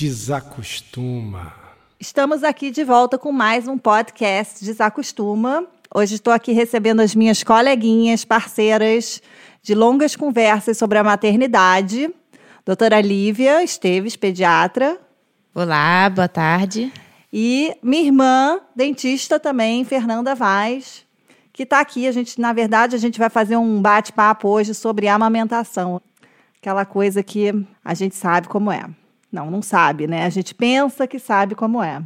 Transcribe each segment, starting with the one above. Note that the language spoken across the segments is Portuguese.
Desacostuma. Estamos aqui de volta com mais um podcast Desacostuma. Hoje estou aqui recebendo as minhas coleguinhas, parceiras de longas conversas sobre a maternidade. Doutora Lívia Esteves, pediatra. Olá, boa tarde. E minha irmã, dentista também, Fernanda Vaz, que está aqui. A gente, na verdade, a gente vai fazer um bate-papo hoje sobre amamentação. Aquela coisa que a gente sabe como é. Não, não sabe, né? A gente pensa que sabe como é.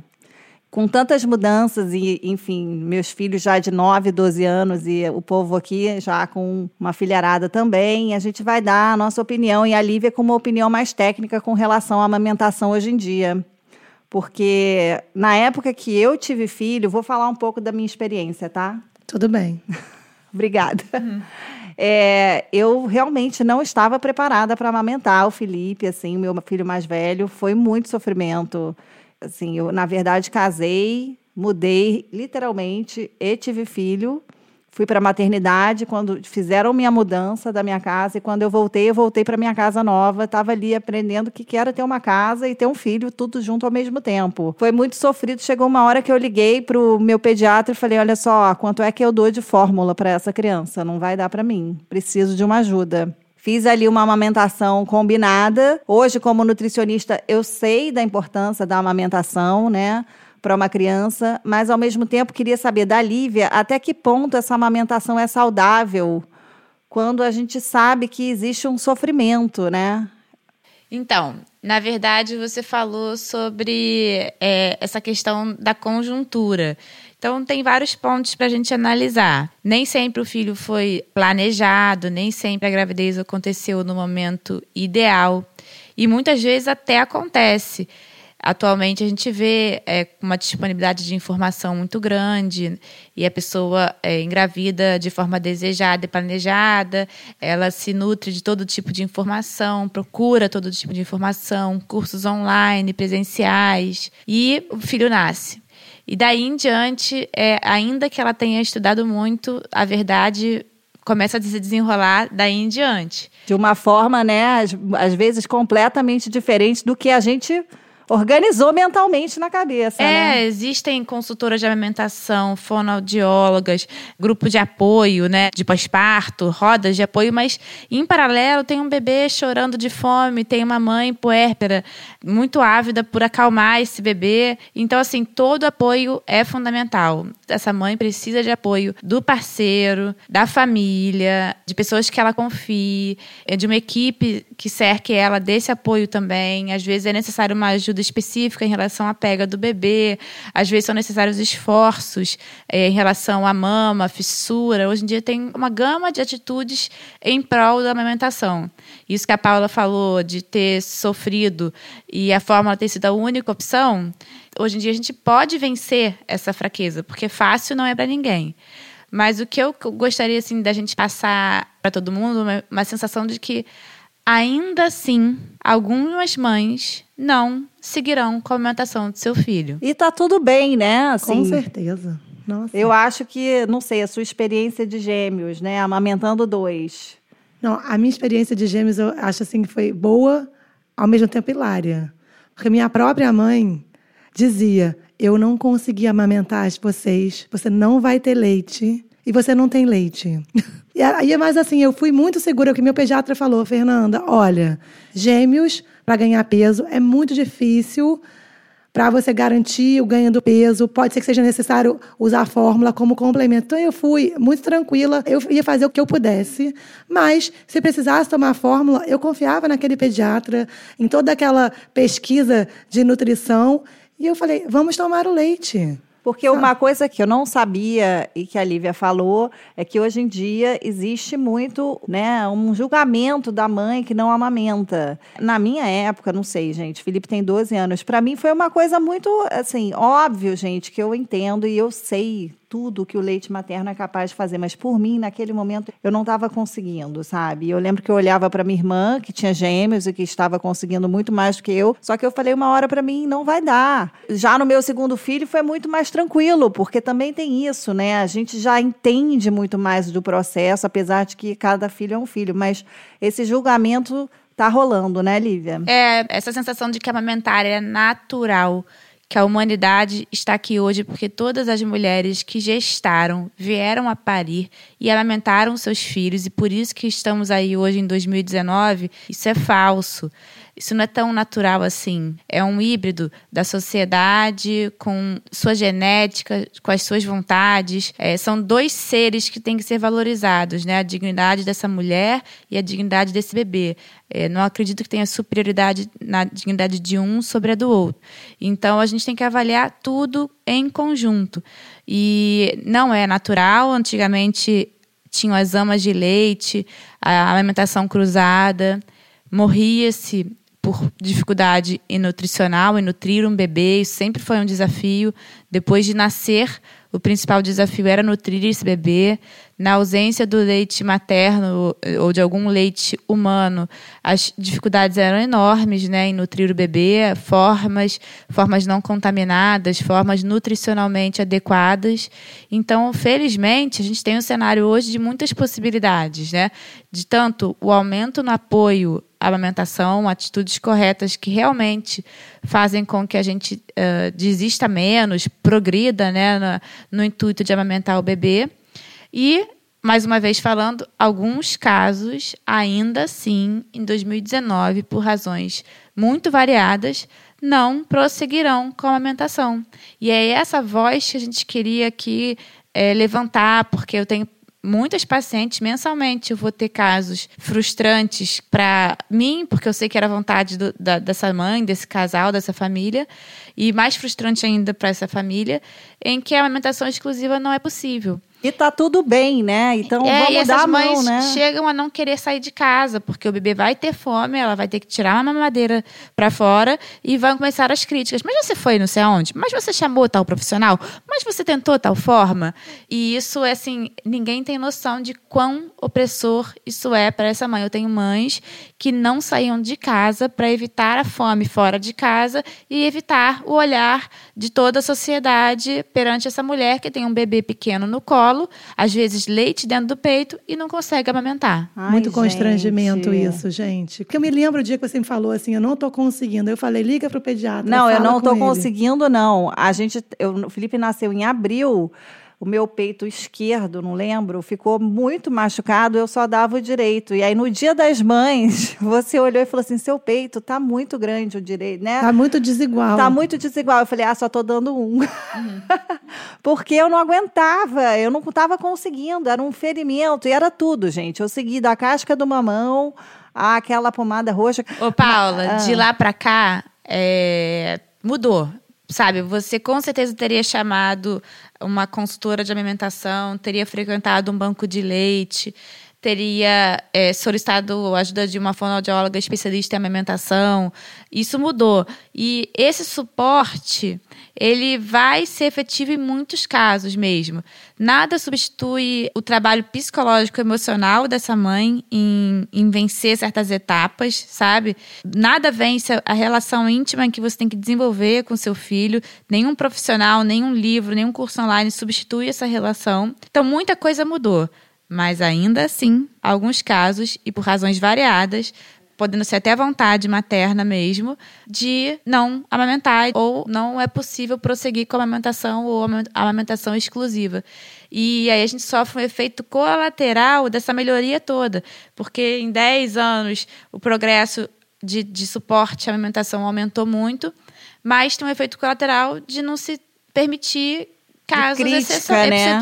Com tantas mudanças e, enfim, meus filhos já de 9, 12 anos e o povo aqui já com uma filharada também, a gente vai dar a nossa opinião e a Lívia com uma opinião mais técnica com relação à amamentação hoje em dia. Porque na época que eu tive filho, vou falar um pouco da minha experiência, tá? Tudo bem. Obrigada. Uhum. É, eu realmente não estava preparada para amamentar o Felipe, assim, o meu filho mais velho. Foi muito sofrimento. Assim, eu, na verdade, casei, mudei literalmente e tive filho. Fui para a maternidade quando fizeram minha mudança da minha casa e quando eu voltei, eu voltei para minha casa nova. Estava ali aprendendo o que era ter uma casa e ter um filho, tudo junto ao mesmo tempo. Foi muito sofrido. Chegou uma hora que eu liguei para o meu pediatra e falei: Olha só, quanto é que eu dou de fórmula para essa criança? Não vai dar para mim. Preciso de uma ajuda. Fiz ali uma amamentação combinada. Hoje, como nutricionista, eu sei da importância da amamentação, né? Para uma criança, mas ao mesmo tempo queria saber da Lívia até que ponto essa amamentação é saudável quando a gente sabe que existe um sofrimento, né? Então, na verdade, você falou sobre é, essa questão da conjuntura. Então, tem vários pontos para a gente analisar. Nem sempre o filho foi planejado, nem sempre a gravidez aconteceu no momento ideal. E muitas vezes até acontece. Atualmente a gente vê é, uma disponibilidade de informação muito grande e a pessoa é, engravida de forma desejada e planejada, ela se nutre de todo tipo de informação, procura todo tipo de informação, cursos online, presenciais e o filho nasce. E daí em diante, é, ainda que ela tenha estudado muito, a verdade começa a se desenrolar daí em diante. De uma forma, né, às, às vezes completamente diferente do que a gente organizou mentalmente na cabeça. É, né? existem consultoras de alimentação, fonoaudiólogas, grupo de apoio, né, de pós-parto, rodas de apoio, mas em paralelo tem um bebê chorando de fome, tem uma mãe puérpera muito ávida por acalmar esse bebê. Então, assim, todo apoio é fundamental. Essa mãe precisa de apoio do parceiro, da família, de pessoas que ela confie, de uma equipe que cerque ela desse apoio também. Às vezes é necessário uma ajuda ajuda específica em relação à pega do bebê. Às vezes são necessários esforços é, em relação à mama, fissura. Hoje em dia tem uma gama de atitudes em prol da amamentação. Isso que a Paula falou de ter sofrido e a fórmula ter sido a única opção, hoje em dia a gente pode vencer essa fraqueza, porque fácil não é para ninguém. Mas o que eu gostaria assim da gente passar para todo mundo, uma, uma sensação de que ainda assim, algumas mães não seguirão com a alimentação do seu filho. E tá tudo bem, né? Assim, com certeza. Nossa. Eu acho que, não sei, a sua experiência de gêmeos, né? Amamentando dois. Não, a minha experiência de gêmeos eu acho assim que foi boa, ao mesmo tempo hilária. Porque minha própria mãe dizia: Eu não consegui amamentar vocês, você não vai ter leite e você não tem leite. E aí, mas assim, eu fui muito segura, que meu pediatra falou, Fernanda, olha, gêmeos, para ganhar peso, é muito difícil para você garantir o ganho do peso. Pode ser que seja necessário usar a fórmula como complemento. Então, eu fui muito tranquila, eu ia fazer o que eu pudesse, mas se precisasse tomar a fórmula, eu confiava naquele pediatra, em toda aquela pesquisa de nutrição, e eu falei, vamos tomar o leite. Porque uma coisa que eu não sabia e que a Lívia falou é que hoje em dia existe muito, né, um julgamento da mãe que não amamenta. Na minha época, não sei, gente, Felipe tem 12 anos, para mim foi uma coisa muito, assim, óbvio, gente, que eu entendo e eu sei tudo que o leite materno é capaz de fazer, mas por mim, naquele momento, eu não estava conseguindo, sabe? Eu lembro que eu olhava para minha irmã, que tinha gêmeos e que estava conseguindo muito mais do que eu, só que eu falei uma hora para mim, não vai dar. Já no meu segundo filho foi muito mais tranquilo, porque também tem isso, né? A gente já entende muito mais do processo, apesar de que cada filho é um filho, mas esse julgamento tá rolando, né, Lívia? É, essa sensação de que amamentar é natural que a humanidade está aqui hoje porque todas as mulheres que gestaram vieram a parir e amamentaram seus filhos e por isso que estamos aí hoje em 2019, isso é falso. Isso não é tão natural assim. É um híbrido da sociedade com sua genética, com as suas vontades. É, são dois seres que têm que ser valorizados, né? A dignidade dessa mulher e a dignidade desse bebê. É, não acredito que tenha superioridade na dignidade de um sobre a do outro. Então a gente tem que avaliar tudo em conjunto. E não é natural. Antigamente tinham as amas de leite, a alimentação cruzada morria-se por dificuldade nutricional, em nutrir um bebê, isso sempre foi um desafio. Depois de nascer, o principal desafio era nutrir esse bebê. Na ausência do leite materno ou de algum leite humano, as dificuldades eram enormes né, em nutrir o bebê, formas, formas não contaminadas, formas nutricionalmente adequadas. Então, felizmente, a gente tem um cenário hoje de muitas possibilidades, né? De tanto o aumento no apoio amamentação, atitudes corretas que realmente fazem com que a gente uh, desista menos, progrida né, no, no intuito de amamentar o bebê e, mais uma vez falando, alguns casos, ainda assim, em 2019, por razões muito variadas, não prosseguirão com a amamentação. E é essa voz que a gente queria aqui é, levantar, porque eu tenho muitas pacientes mensalmente. Eu vou ter casos frustrantes para mim, porque eu sei que era vontade do, da, dessa mãe, desse casal, dessa família, e mais frustrante ainda para essa família, em que a amamentação exclusiva não é possível. E tá tudo bem, né? Então é, vamos dar a mão, mães né? chegam a não querer sair de casa, porque o bebê vai ter fome, ela vai ter que tirar uma mamadeira para fora e vão começar as críticas. Mas você foi não sei aonde? Mas você chamou tal profissional? Mas você tentou tal forma? E isso é assim, ninguém tem noção de quão opressor isso é para essa mãe. Eu tenho mães que não saíam de casa para evitar a fome fora de casa e evitar o olhar de toda a sociedade perante essa mulher que tem um bebê pequeno no colo às vezes leite dentro do peito e não consegue amamentar. Ai, Muito constrangimento gente. isso, gente. Porque eu me lembro o dia que você me falou assim, eu não estou conseguindo. Eu falei, liga para o pediatra. Não, eu não estou conseguindo, não. A gente, eu, o Felipe nasceu em abril o meu peito esquerdo, não lembro, ficou muito machucado, eu só dava o direito. E aí no dia das mães, você olhou e falou assim: seu peito tá muito grande o direito, né? Tá muito desigual. Tá muito desigual. Eu falei: ah, só tô dando um. Uhum. Porque eu não aguentava, eu não estava conseguindo, era um ferimento e era tudo, gente. Eu segui da casca do mamão àquela pomada roxa. Ô, Paula, ah. de lá para cá, é... mudou sabe, você com certeza teria chamado uma consultora de alimentação, teria frequentado um banco de leite, teria é, solicitado ajuda de uma fonoaudióloga especialista em amamentação. Isso mudou. E esse suporte, ele vai ser efetivo em muitos casos mesmo. Nada substitui o trabalho psicológico emocional dessa mãe em, em vencer certas etapas, sabe? Nada vence a relação íntima que você tem que desenvolver com seu filho. Nenhum profissional, nenhum livro, nenhum curso online substitui essa relação. Então, muita coisa mudou. Mas ainda assim, alguns casos, e por razões variadas, podendo ser até vontade materna mesmo, de não amamentar ou não é possível prosseguir com a amamentação ou a amamentação exclusiva. E aí a gente sofre um efeito colateral dessa melhoria toda, porque em 10 anos o progresso de, de suporte à amamentação aumentou muito, mas tem um efeito colateral de não se permitir casos crítica, né?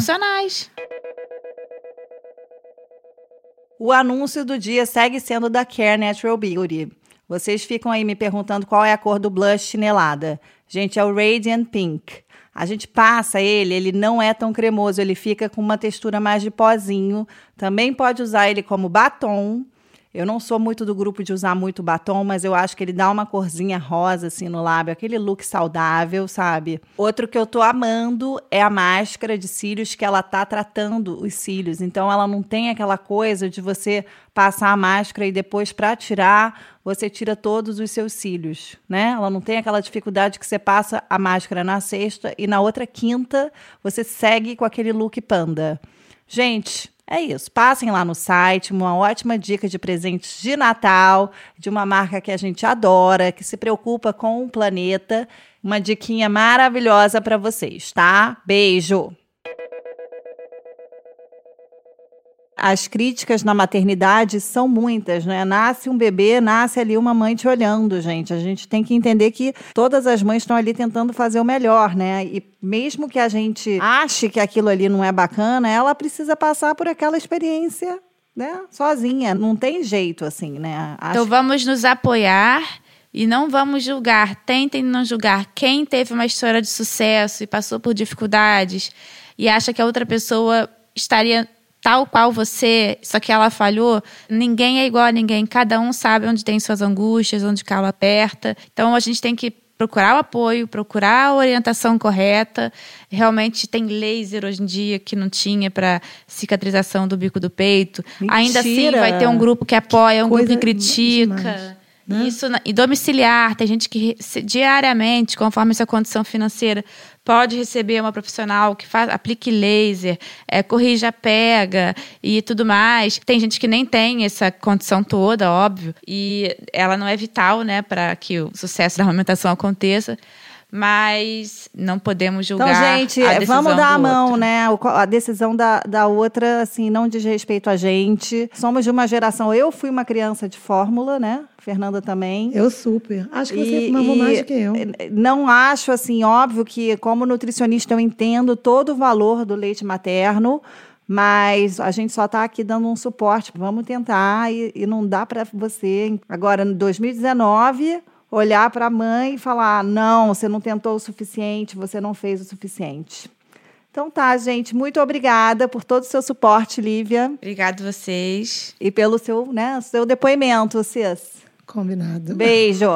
O anúncio do dia segue sendo da Care Natural Beauty. Vocês ficam aí me perguntando qual é a cor do blush chinelada. Gente, é o Radiant Pink. A gente passa ele, ele não é tão cremoso, ele fica com uma textura mais de pozinho. Também pode usar ele como batom eu não sou muito do grupo de usar muito batom, mas eu acho que ele dá uma corzinha rosa assim no lábio, aquele look saudável, sabe? Outro que eu tô amando é a máscara de cílios que ela tá tratando os cílios. Então ela não tem aquela coisa de você passar a máscara e depois para tirar, você tira todos os seus cílios, né? Ela não tem aquela dificuldade que você passa a máscara na sexta e na outra quinta você segue com aquele look panda. Gente, É isso. Passem lá no site, uma ótima dica de presentes de Natal, de uma marca que a gente adora, que se preocupa com o planeta. Uma diquinha maravilhosa para vocês, tá? Beijo! As críticas na maternidade são muitas, né? Nasce um bebê, nasce ali uma mãe te olhando, gente. A gente tem que entender que todas as mães estão ali tentando fazer o melhor, né? E mesmo que a gente ache que aquilo ali não é bacana, ela precisa passar por aquela experiência, né? Sozinha. Não tem jeito, assim, né? Acho... Então vamos nos apoiar. E não vamos julgar, tentem não julgar quem teve uma história de sucesso e passou por dificuldades e acha que a outra pessoa estaria tal qual você, só que ela falhou, ninguém é igual a ninguém. Cada um sabe onde tem suas angústias, onde calo aperta. Então a gente tem que procurar o apoio, procurar a orientação correta. Realmente tem laser hoje em dia que não tinha para cicatrização do bico do peito. Mentira. Ainda assim, vai ter um grupo que apoia, que um grupo que critica. Né? Isso e domiciliar, tem gente que diariamente, conforme sua condição financeira, pode receber uma profissional que faz, aplique laser, é, corrija pega e tudo mais. Tem gente que nem tem essa condição toda, óbvio, e ela não é vital, né, para que o sucesso da amamentação aconteça mas não podemos julgar. Então, gente, vamos dar a mão, outro. né? A decisão da, da outra, assim, não diz respeito a gente. Somos de uma geração. Eu fui uma criança de fórmula, né? Fernanda também. Eu super. Acho que e, você mamou mais do que eu. Não acho, assim, óbvio que, como nutricionista, eu entendo todo o valor do leite materno. Mas a gente só está aqui dando um suporte. Vamos tentar e, e não dá para você. Agora, em 2019, olhar para a mãe e falar: não, você não tentou o suficiente, você não fez o suficiente. Então tá, gente, muito obrigada por todo o seu suporte, Lívia. Obrigado vocês. E pelo seu, né, seu depoimento, Cis. Combinado. Beijo.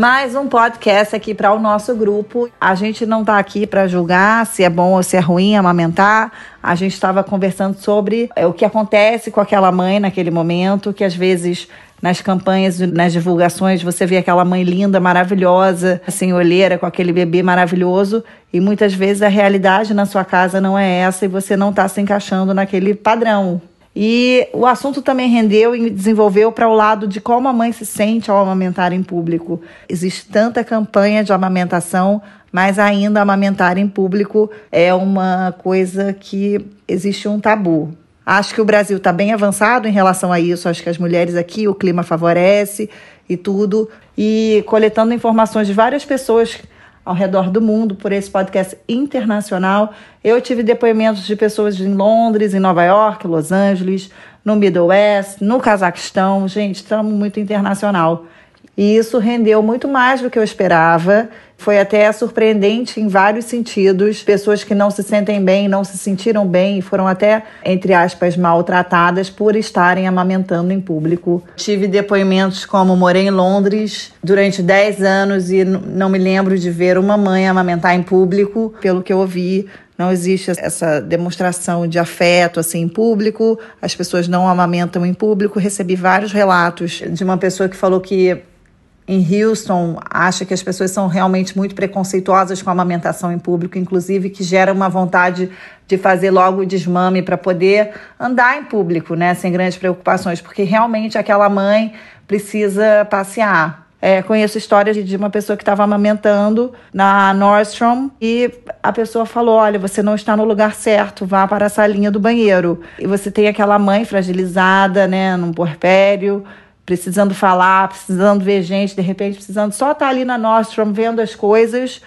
Mais um podcast aqui para o nosso grupo. A gente não está aqui para julgar se é bom ou se é ruim amamentar. A gente estava conversando sobre é, o que acontece com aquela mãe naquele momento, que às vezes nas campanhas, nas divulgações, você vê aquela mãe linda, maravilhosa, assim, olheira, com aquele bebê maravilhoso, e muitas vezes a realidade na sua casa não é essa e você não está se encaixando naquele padrão. E o assunto também rendeu e desenvolveu para o lado de como a mãe se sente ao amamentar em público. Existe tanta campanha de amamentação, mas ainda amamentar em público é uma coisa que existe um tabu. Acho que o Brasil está bem avançado em relação a isso. Acho que as mulheres aqui, o clima favorece e tudo. E coletando informações de várias pessoas ao redor do mundo por esse podcast internacional. Eu tive depoimentos de pessoas em Londres, em Nova York, Los Angeles, no Middle West, no Cazaquistão. Gente, estamos muito internacional. E isso rendeu muito mais do que eu esperava. Foi até surpreendente em vários sentidos. Pessoas que não se sentem bem, não se sentiram bem foram até, entre aspas, maltratadas por estarem amamentando em público. Tive depoimentos como morei em Londres durante 10 anos e não me lembro de ver uma mãe amamentar em público. Pelo que eu ouvi, não existe essa demonstração de afeto assim em público, as pessoas não amamentam em público. Recebi vários relatos de uma pessoa que falou que em Houston acha que as pessoas são realmente muito preconceituosas com a amamentação em público, inclusive que gera uma vontade de fazer logo o desmame para poder andar em público, né, sem grandes preocupações, porque realmente aquela mãe precisa passear. É, conheço histórias de uma pessoa que estava amamentando na Nordstrom e a pessoa falou: Olha, você não está no lugar certo, vá para a salinha do banheiro. E você tem aquela mãe fragilizada, né, num porpério precisando falar, precisando ver gente, de repente precisando só estar tá ali na Nostrum vendo as coisas.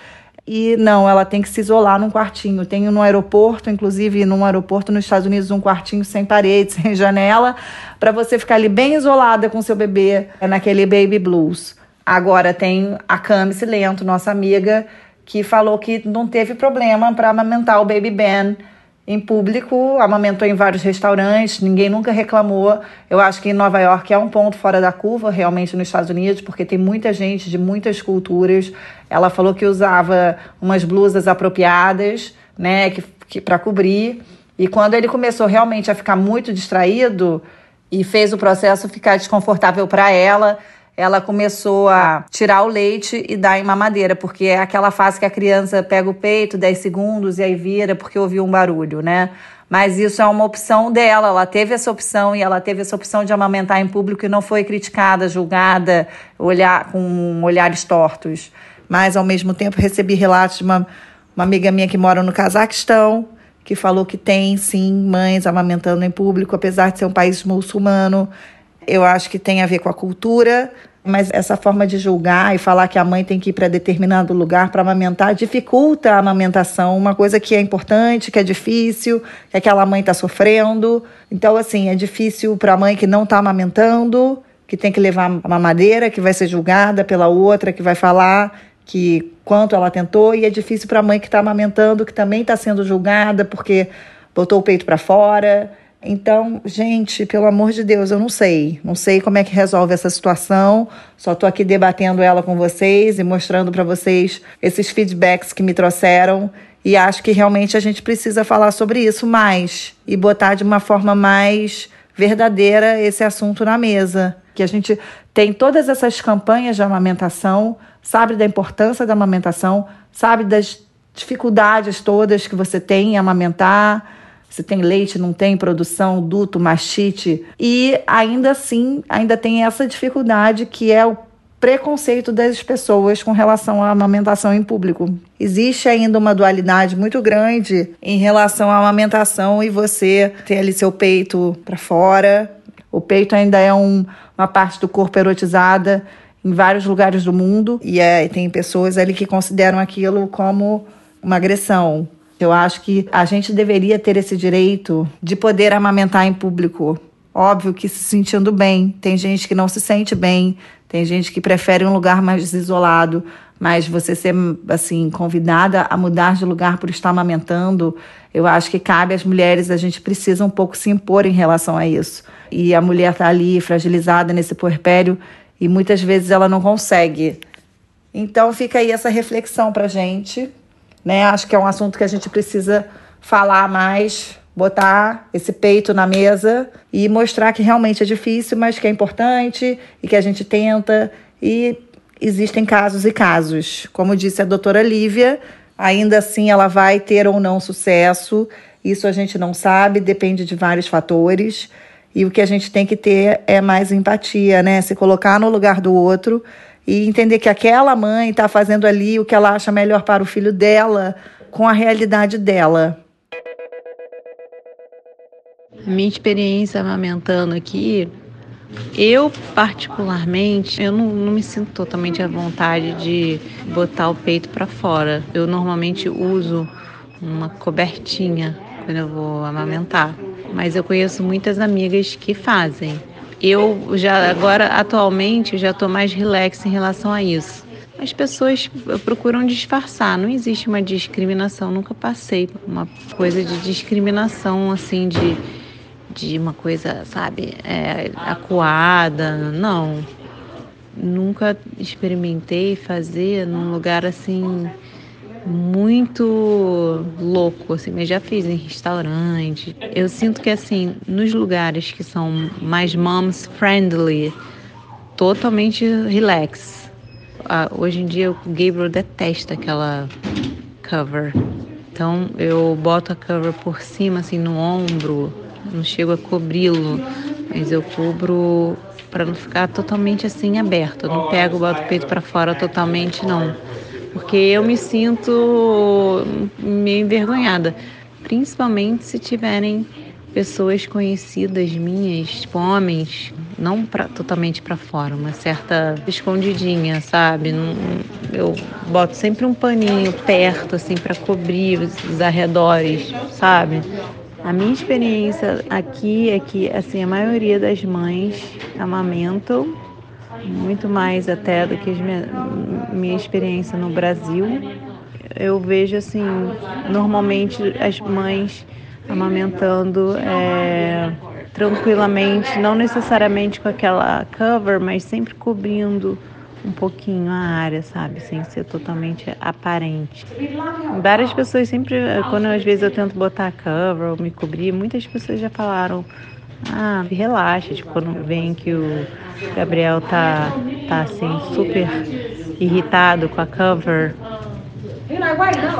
E não, ela tem que se isolar num quartinho. Tem no aeroporto, inclusive num aeroporto nos Estados Unidos, um quartinho sem parede, sem janela, para você ficar ali bem isolada com seu bebê naquele baby blues. Agora tem a Cami Lento, nossa amiga, que falou que não teve problema para amamentar o baby Ben em público, amamentou em vários restaurantes, ninguém nunca reclamou. Eu acho que em Nova York é um ponto fora da curva, realmente, nos Estados Unidos, porque tem muita gente de muitas culturas. Ela falou que usava umas blusas apropriadas, né, que, que para cobrir. E quando ele começou realmente a ficar muito distraído e fez o processo ficar desconfortável para ela, ela começou a tirar o leite e dar em mamadeira, porque é aquela fase que a criança pega o peito 10 segundos e aí vira porque ouviu um barulho, né? Mas isso é uma opção dela, ela teve essa opção e ela teve essa opção de amamentar em público e não foi criticada, julgada, olhar com olhares tortos. Mas ao mesmo tempo recebi relatos de uma, uma amiga minha que mora no Cazaquistão, que falou que tem sim mães amamentando em público, apesar de ser um país muçulmano. Eu acho que tem a ver com a cultura, mas essa forma de julgar e falar que a mãe tem que ir para determinado lugar para amamentar dificulta a amamentação, uma coisa que é importante, que é difícil, que aquela mãe está sofrendo. Então, assim, é difícil para a mãe que não está amamentando, que tem que levar a mamadeira, que vai ser julgada pela outra, que vai falar que quanto ela tentou, e é difícil para a mãe que está amamentando, que também está sendo julgada porque botou o peito para fora. Então, gente, pelo amor de Deus, eu não sei. Não sei como é que resolve essa situação. Só estou aqui debatendo ela com vocês e mostrando para vocês esses feedbacks que me trouxeram. E acho que realmente a gente precisa falar sobre isso mais e botar de uma forma mais verdadeira esse assunto na mesa. Que a gente tem todas essas campanhas de amamentação, sabe da importância da amamentação, sabe das dificuldades todas que você tem em amamentar se tem leite, não tem produção, duto, mastite. E ainda assim, ainda tem essa dificuldade que é o preconceito das pessoas com relação à amamentação em público. Existe ainda uma dualidade muito grande em relação à amamentação e você ter ali seu peito para fora. O peito ainda é um, uma parte do corpo erotizada em vários lugares do mundo e é, tem pessoas ali que consideram aquilo como uma agressão. Eu acho que a gente deveria ter esse direito de poder amamentar em público. Óbvio que se sentindo bem. Tem gente que não se sente bem, tem gente que prefere um lugar mais isolado, mas você ser assim convidada a mudar de lugar por estar amamentando, eu acho que cabe às mulheres, a gente precisa um pouco se impor em relação a isso. E a mulher está ali fragilizada nesse puerpério e muitas vezes ela não consegue. Então fica aí essa reflexão para gente né? Acho que é um assunto que a gente precisa falar mais, botar esse peito na mesa e mostrar que realmente é difícil, mas que é importante e que a gente tenta. E existem casos e casos. Como disse a doutora Lívia, ainda assim ela vai ter ou não sucesso. Isso a gente não sabe, depende de vários fatores. E o que a gente tem que ter é mais empatia, né? Se colocar no lugar do outro e entender que aquela mãe está fazendo ali o que ela acha melhor para o filho dela, com a realidade dela. Minha experiência amamentando aqui, eu particularmente, eu não, não me sinto totalmente à vontade de botar o peito para fora. Eu normalmente uso uma cobertinha quando eu vou amamentar, mas eu conheço muitas amigas que fazem. Eu já agora atualmente já estou mais relax em relação a isso. As pessoas procuram disfarçar, não existe uma discriminação, nunca passei uma coisa de discriminação assim de de uma coisa, sabe, é, acuada, não. Nunca experimentei fazer num lugar assim muito louco, assim, mas já fiz em restaurante. Eu sinto que assim, nos lugares que são mais moms friendly, totalmente relax. Ah, hoje em dia o Gabriel detesta aquela cover. Então eu boto a cover por cima, assim, no ombro, não chego a cobri-lo, mas eu cubro para não ficar totalmente assim aberto. Eu não pego, boto o peito para fora totalmente, não porque eu me sinto meio envergonhada, principalmente se tiverem pessoas conhecidas minhas, tipo homens, não pra, totalmente para fora, uma certa escondidinha, sabe? Não, eu boto sempre um paninho perto, assim, para cobrir os arredores, sabe? A minha experiência aqui é que, assim, a maioria das mães amamentam muito mais até do que minha, minha experiência no Brasil. Eu vejo assim, normalmente as mães amamentando é, tranquilamente, não necessariamente com aquela cover, mas sempre cobrindo um pouquinho a área, sabe? Sem ser totalmente aparente. Várias pessoas sempre, quando às vezes eu tento botar cover ou me cobrir, muitas pessoas já falaram, ah, relaxa, tipo, quando vem que o Gabriel tá, tá assim, super irritado com a cover.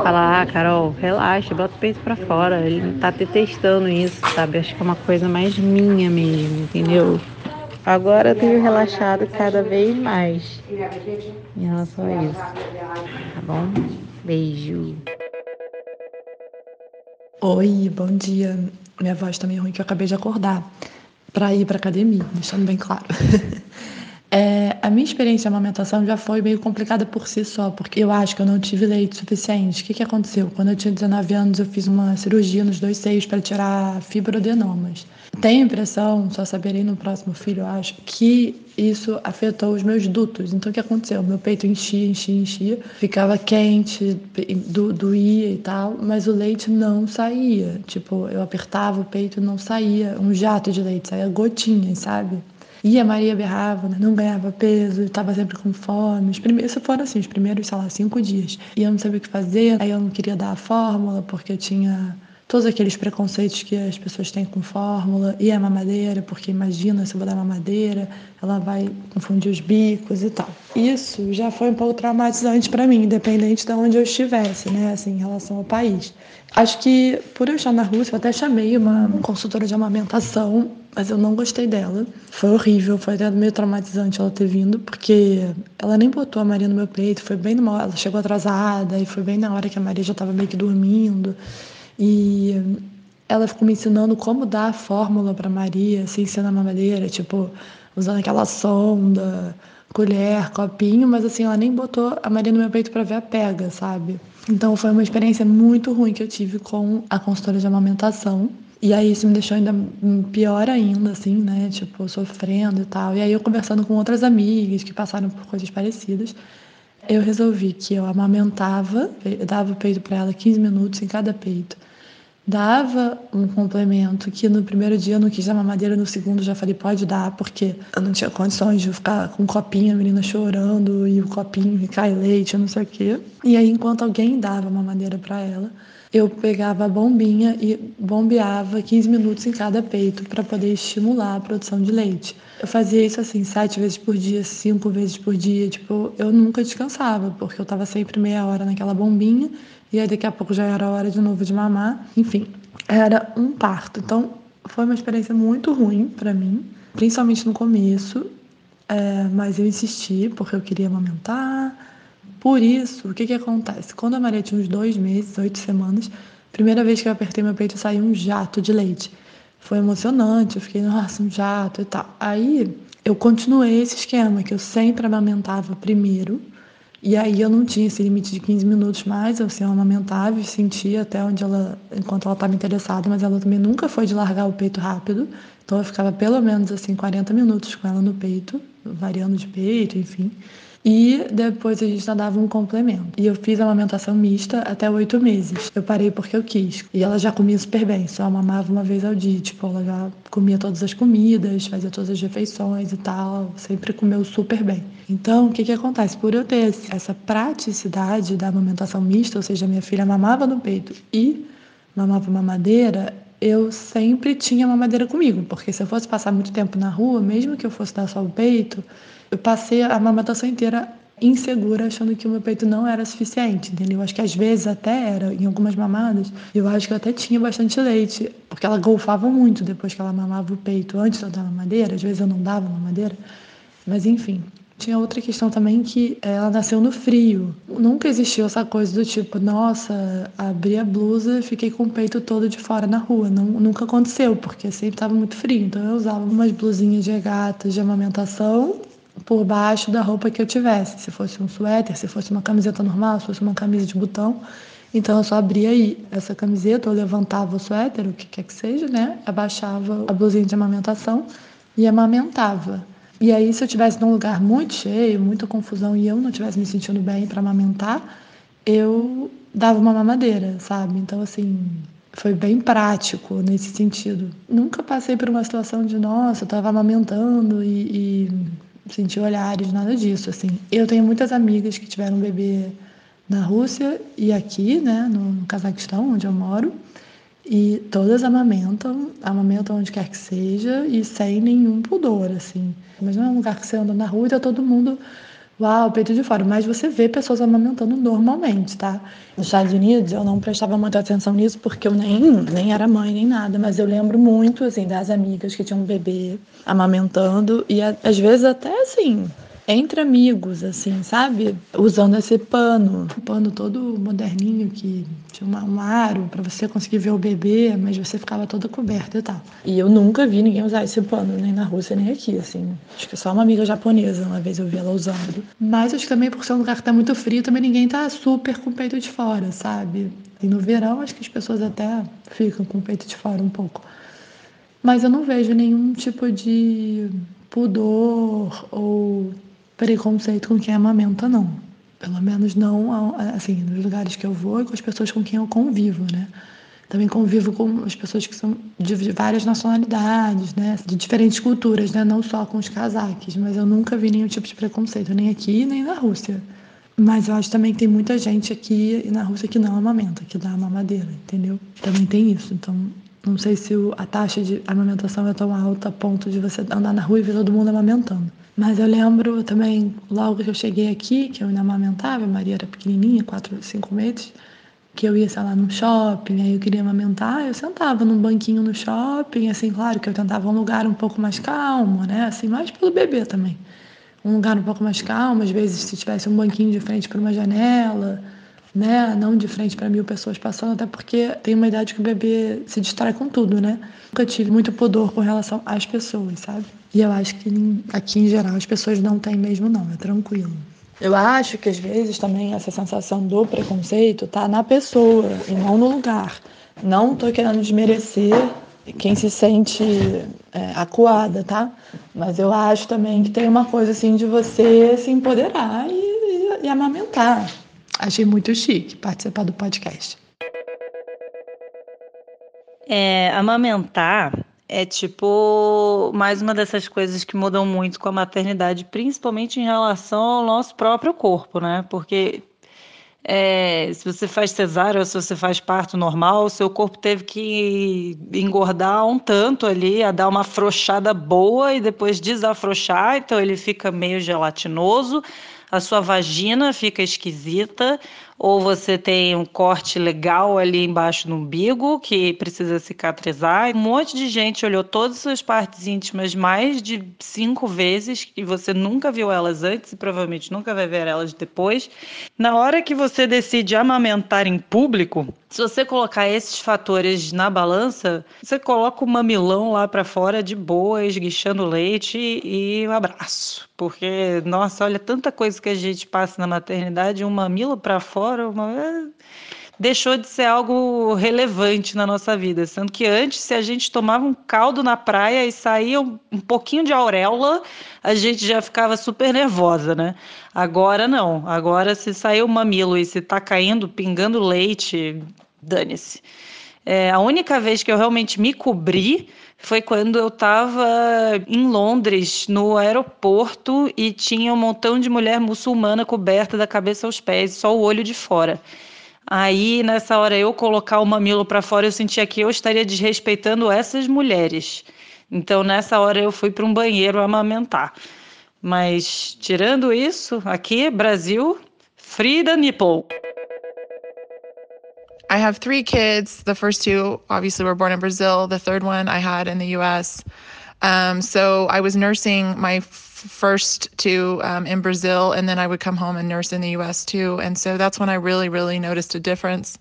Falar, ah, Carol, relaxa, bota o peito pra fora. Ele não tá te testando isso, sabe? Acho que é uma coisa mais minha mesmo, entendeu? Agora eu tenho relaxado cada vez mais em relação a isso. Tá bom? Beijo. Oi, bom dia. Minha voz tá meio ruim que eu acabei de acordar para ir para academia, deixando bem claro. É, a minha experiência de amamentação já foi meio complicada por si só, porque eu acho que eu não tive leite suficiente. O que, que aconteceu? Quando eu tinha 19 anos, eu fiz uma cirurgia nos dois seios para tirar fibroadenomas. Tenho a impressão, só saberei no próximo filho, acho, que isso afetou os meus dutos. Então, o que aconteceu? Meu peito enchia, enchia, enchia, ficava quente, do, doía e tal, mas o leite não saía. Tipo, eu apertava o peito não saía um jato de leite, saía gotinhas, sabe? E a Maria berrava, né? não ganhava peso, estava sempre com fome. Os primeiros, isso foram assim, os primeiros, sei lá, cinco dias. E eu não sabia o que fazer, aí eu não queria dar a fórmula, porque eu tinha todos aqueles preconceitos que as pessoas têm com fórmula e a mamadeira, porque imagina se eu vou dar mamadeira, ela vai confundir os bicos e tal. Isso já foi um pouco traumatizante para mim, independente de onde eu estivesse, né, assim, em relação ao país. Acho que por eu estar na Rússia, eu até chamei uma consultora de amamentação, mas eu não gostei dela. Foi horrível, foi até meio traumatizante ela ter vindo, porque ela nem botou a Maria no meu peito, foi bem numa ela chegou atrasada e foi bem na hora que a Maria já estava meio que dormindo. E ela ficou me ensinando como dar a fórmula para Maria sem ser na mamadeira, tipo, usando aquela sonda, colher, copinho, mas assim, ela nem botou a Maria no meu peito para ver a pega, sabe? Então foi uma experiência muito ruim que eu tive com a consultora de amamentação. E aí isso me deixou ainda pior ainda, assim, né? Tipo, sofrendo e tal. E aí eu conversando com outras amigas que passaram por coisas parecidas, eu resolvi que eu amamentava, eu dava o peito para ela 15 minutos em cada peito. Dava um complemento que no primeiro dia eu não quis dar mamadeira, no segundo já falei, pode dar, porque eu não tinha condições de ficar com um copinho, a menina chorando, e o copinho cai leite, não sei o quê. E aí, enquanto alguém dava mamadeira para ela, eu pegava a bombinha e bombeava 15 minutos em cada peito para poder estimular a produção de leite. Eu fazia isso assim, sete vezes por dia, cinco vezes por dia. Tipo, eu nunca descansava, porque eu estava sempre meia hora naquela bombinha e aí daqui a pouco já era hora de novo de mamar. Enfim, era um parto. Então, foi uma experiência muito ruim para mim, principalmente no começo. É, mas eu insisti porque eu queria amamentar. Por isso, o que, que acontece? Quando a Maria tinha uns dois meses, oito semanas, primeira vez que eu apertei meu peito, saiu um jato de leite. Foi emocionante, eu fiquei, nossa, um jato e tal. Aí eu continuei esse esquema, que eu sempre amamentava primeiro, e aí eu não tinha esse limite de 15 minutos mais, eu, assim, amamentava e sentia até onde ela, enquanto ela estava interessada, mas ela também nunca foi de largar o peito rápido. Então eu ficava pelo menos assim 40 minutos com ela no peito, variando de peito, enfim. E depois a gente dava um complemento. E eu fiz a amamentação mista até oito meses. Eu parei porque eu quis. E ela já comia super bem, só mamava uma vez ao dia. Tipo, ela já comia todas as comidas, fazia todas as refeições e tal. Sempre comeu super bem. Então, o que, que acontece? Por eu ter essa praticidade da amamentação mista, ou seja, minha filha mamava no peito e mamava mamadeira, eu sempre tinha mamadeira comigo, porque se eu fosse passar muito tempo na rua, mesmo que eu fosse dar só o peito, eu passei a amamentação inteira insegura, achando que o meu peito não era suficiente, entendeu? Acho que às vezes até era, em algumas mamadas, eu acho que eu até tinha bastante leite, porque ela golfava muito depois que ela mamava o peito. Antes de eu dar mamadeira, às vezes eu não dava mamadeira, mas enfim. Tinha outra questão também que ela nasceu no frio. Nunca existiu essa coisa do tipo, nossa, abri a blusa e fiquei com o peito todo de fora na rua. Não, nunca aconteceu, porque sempre estava muito frio. Então eu usava umas blusinhas de regatas de amamentação por baixo da roupa que eu tivesse. Se fosse um suéter, se fosse uma camiseta normal, se fosse uma camisa de botão. Então eu só abria aí essa camiseta, eu levantava o suéter, o que quer que seja, né? Abaixava a blusinha de amamentação e amamentava. E aí, se eu tivesse num lugar muito cheio, muita confusão e eu não tivesse me sentindo bem para amamentar, eu dava uma mamadeira, sabe? Então, assim, foi bem prático nesse sentido. Nunca passei por uma situação de, nossa, eu estava amamentando e, e senti olhares, nada disso, assim. Eu tenho muitas amigas que tiveram bebê na Rússia e aqui, né, no Cazaquistão, onde eu moro. E todas amamentam, amamentam onde quer que seja e sem nenhum pudor, assim. Mas não é um lugar que você anda na rua e tá todo mundo, uau, peito de fora. Mas você vê pessoas amamentando normalmente, tá? Nos Estados Unidos eu não prestava muita atenção nisso porque eu nem, nem era mãe nem nada. Mas eu lembro muito, assim, das amigas que tinham um bebê amamentando e às vezes até, assim, entre amigos, assim, sabe? Usando esse pano, um pano todo moderninho que tinha um aro para você conseguir ver o bebê, mas você ficava toda coberta e tal. E eu nunca vi ninguém usar esse pano, nem na Rússia, nem aqui, assim. Acho que só uma amiga japonesa, uma vez eu vi ela usando. Mas acho que também por ser um lugar que tá muito frio, também ninguém tá super com o peito de fora, sabe? E no verão acho que as pessoas até ficam com o peito de fora um pouco. Mas eu não vejo nenhum tipo de pudor ou preconceito com quem amamenta, não. Pelo menos não, assim, nos lugares que eu vou e com as pessoas com quem eu convivo, né? Também convivo com as pessoas que são de várias nacionalidades, né? De diferentes culturas, né? Não só com os casaques, mas eu nunca vi nenhum tipo de preconceito, nem aqui, nem na Rússia. Mas eu acho também que tem muita gente aqui e na Rússia que não amamenta, que dá mamadeira, entendeu? Também tem isso. Então, não sei se a taxa de amamentação é tão alta a ponto de você andar na rua e ver todo mundo amamentando. Mas eu lembro também, logo que eu cheguei aqui, que eu ainda amamentava, a Maria era pequenininha, 4, 5 meses, que eu ia, sei lá, no shopping, aí eu queria amamentar, eu sentava num banquinho no shopping, assim, claro que eu tentava um lugar um pouco mais calmo, né, assim, mais pelo bebê também. Um lugar um pouco mais calmo, às vezes se tivesse um banquinho de frente para uma janela, né, não de frente para mil pessoas passando, até porque tem uma idade que o bebê se distrai com tudo, né. Nunca tive muito pudor com relação às pessoas, sabe? E eu acho que aqui em geral as pessoas não têm mesmo, não, é tranquilo. Eu acho que às vezes também essa sensação do preconceito tá na pessoa e não no lugar. Não tô querendo desmerecer quem se sente é, acuada, tá? Mas eu acho também que tem uma coisa assim de você se empoderar e, e, e amamentar. Achei muito chique participar do podcast. É, amamentar é tipo mais uma dessas coisas que mudam muito com a maternidade, principalmente em relação ao nosso próprio corpo, né? Porque é, se você faz cesárea ou se você faz parto normal, o seu corpo teve que engordar um tanto ali, a dar uma afrouxada boa e depois desafrouxar, então ele fica meio gelatinoso, a sua vagina fica esquisita, ou você tem um corte legal ali embaixo no umbigo que precisa cicatrizar. Um monte de gente olhou todas as suas partes íntimas mais de cinco vezes e você nunca viu elas antes e provavelmente nunca vai ver elas depois. Na hora que você decide amamentar em público, se você colocar esses fatores na balança, você coloca o mamilão lá para fora de boa, esguichando leite e um abraço. Porque, nossa, olha tanta coisa que a gente passa na maternidade, um mamilo para fora, uma... É, deixou de ser algo relevante na nossa vida. Sendo que antes, se a gente tomava um caldo na praia e saía um, pouquinho de auréola, a gente já ficava super nervosa, né? Agora não. Agora, se sair o mamilo e se tá caindo, pingando leite, dane-se. É, a única vez que eu realmente me cobri foi quando eu estava em Londres, no aeroporto, e tinha um montão de mulher muçulmana coberta da cabeça aos pés, só o olho de fora. Aí, nessa hora, eu colocar o mamilo para fora, eu sentia que eu estaria desrespeitando essas mulheres. Então, nessa hora, eu fui para um banheiro amamentar. Mas, tirando isso, aqui, Brasil, Frida Nipple. I have three kids. The first two obviously were born in Brazil. The third one I had in the US. Um, so I was nursing my f- first two um, in Brazil, and then I would come home and nurse in the US too. And so that's when I really, really noticed a difference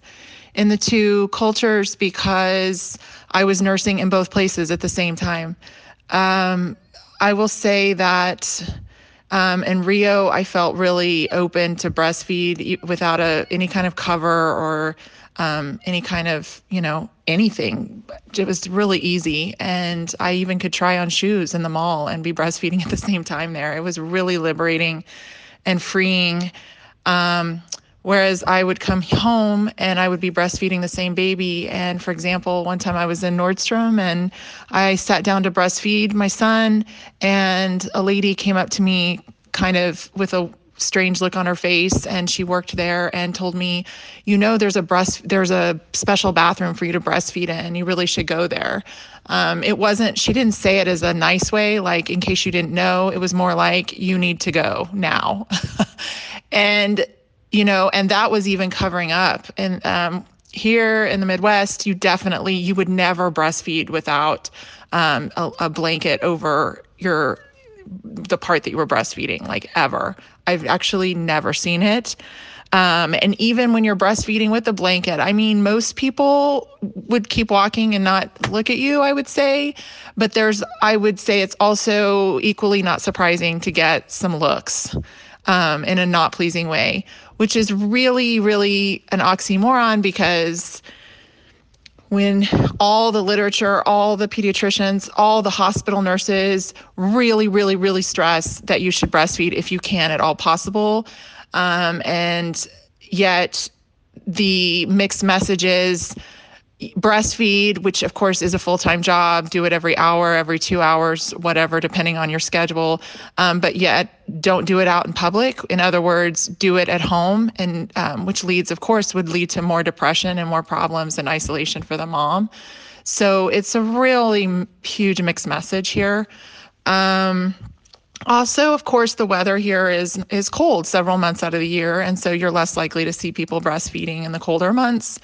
in the two cultures because I was nursing in both places at the same time. Um, I will say that. Um, in Rio, I felt really open to breastfeed without a, any kind of cover or um, any kind of, you know, anything. It was really easy. And I even could try on shoes in the mall and be breastfeeding at the same time there. It was really liberating and freeing. Um, Whereas I would come home and I would be breastfeeding the same baby. And for example, one time I was in Nordstrom and I sat down to breastfeed my son, and a lady came up to me kind of with a strange look on her face and she worked there and told me you know there's a breast there's a special bathroom for you to breastfeed in. You really should go there. Um, it wasn't she didn't say it as a nice way like in case you didn't know. It was more like you need to go now. And you know and that was even covering up. And um, here in the midwest you definitely you would never breastfeed without um, a, a blanket over your the part that you were breastfeeding, like ever. I've actually never seen it. Um, and even when you're breastfeeding with a blanket, I mean, most people would keep walking and not look at you, I would say. But there's, I would say it's also equally not surprising to get some looks um, in a not pleasing way, which is really, really an oxymoron because when all the literature, all the pediatricians, all the hospital nurses really, really, really stress that you should breastfeed if you can at all possible. Um, and yet the mixed messages breastfeed, which of course is a full time job, do it every hour, every two hours, whatever, depending on your schedule. Um, but yet, don't do it out in public. In other words, do it at home, and um, which leads, of course, would lead to more depression and more problems and isolation for the mom. So it's a really huge mixed message here. Um, also, of course, the weather here is is cold several months out of the year, and so you're less likely to see people breastfeeding in the colder months.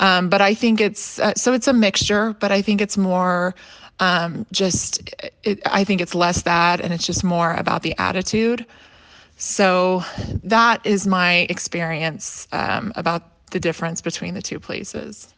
Um, but I think it's uh, so it's a mixture, but I think it's more um, just, it, I think it's less that and it's just more about the attitude. So that is my experience um, about the difference between the two places.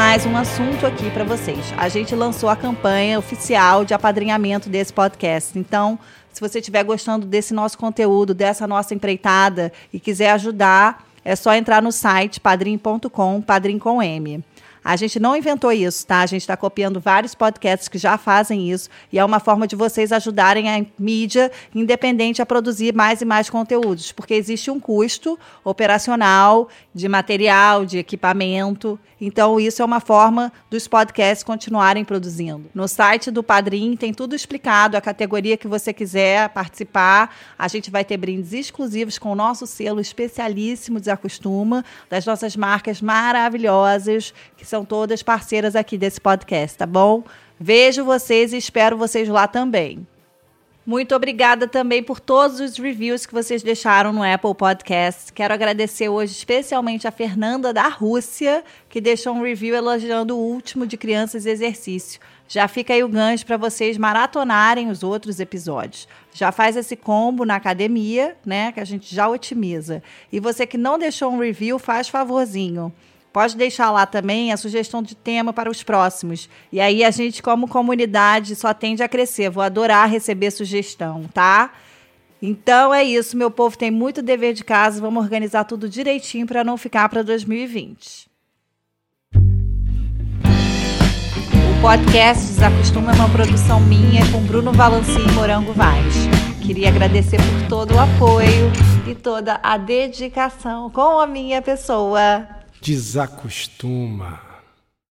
Mais um assunto aqui para vocês. A gente lançou a campanha oficial de apadrinhamento desse podcast. Então, se você estiver gostando desse nosso conteúdo, dessa nossa empreitada e quiser ajudar, é só entrar no site padrim.com, padrim com M. A gente não inventou isso, tá? A gente está copiando vários podcasts que já fazem isso e é uma forma de vocês ajudarem a mídia independente a produzir mais e mais conteúdos, porque existe um custo operacional de material, de equipamento. Então, isso é uma forma dos podcasts continuarem produzindo. No site do Padrim tem tudo explicado, a categoria que você quiser participar. A gente vai ter brindes exclusivos com o nosso selo especialíssimo Desacostuma, das nossas marcas maravilhosas, que são todas parceiras aqui desse podcast, tá bom? Vejo vocês e espero vocês lá também. Muito obrigada também por todos os reviews que vocês deixaram no Apple Podcast. Quero agradecer hoje especialmente a Fernanda da Rússia, que deixou um review elogiando o último de Crianças e Exercício. Já fica aí o gancho para vocês maratonarem os outros episódios. Já faz esse combo na academia, né, que a gente já otimiza. E você que não deixou um review, faz favorzinho. Pode deixar lá também a sugestão de tema para os próximos. E aí a gente, como comunidade, só tende a crescer. Vou adorar receber sugestão, tá? Então é isso, meu povo tem muito dever de casa. Vamos organizar tudo direitinho para não ficar para 2020. O podcast Desacostuma é uma produção minha com Bruno Valanci e Morango Vaz. Queria agradecer por todo o apoio e toda a dedicação com a minha pessoa desacostuma.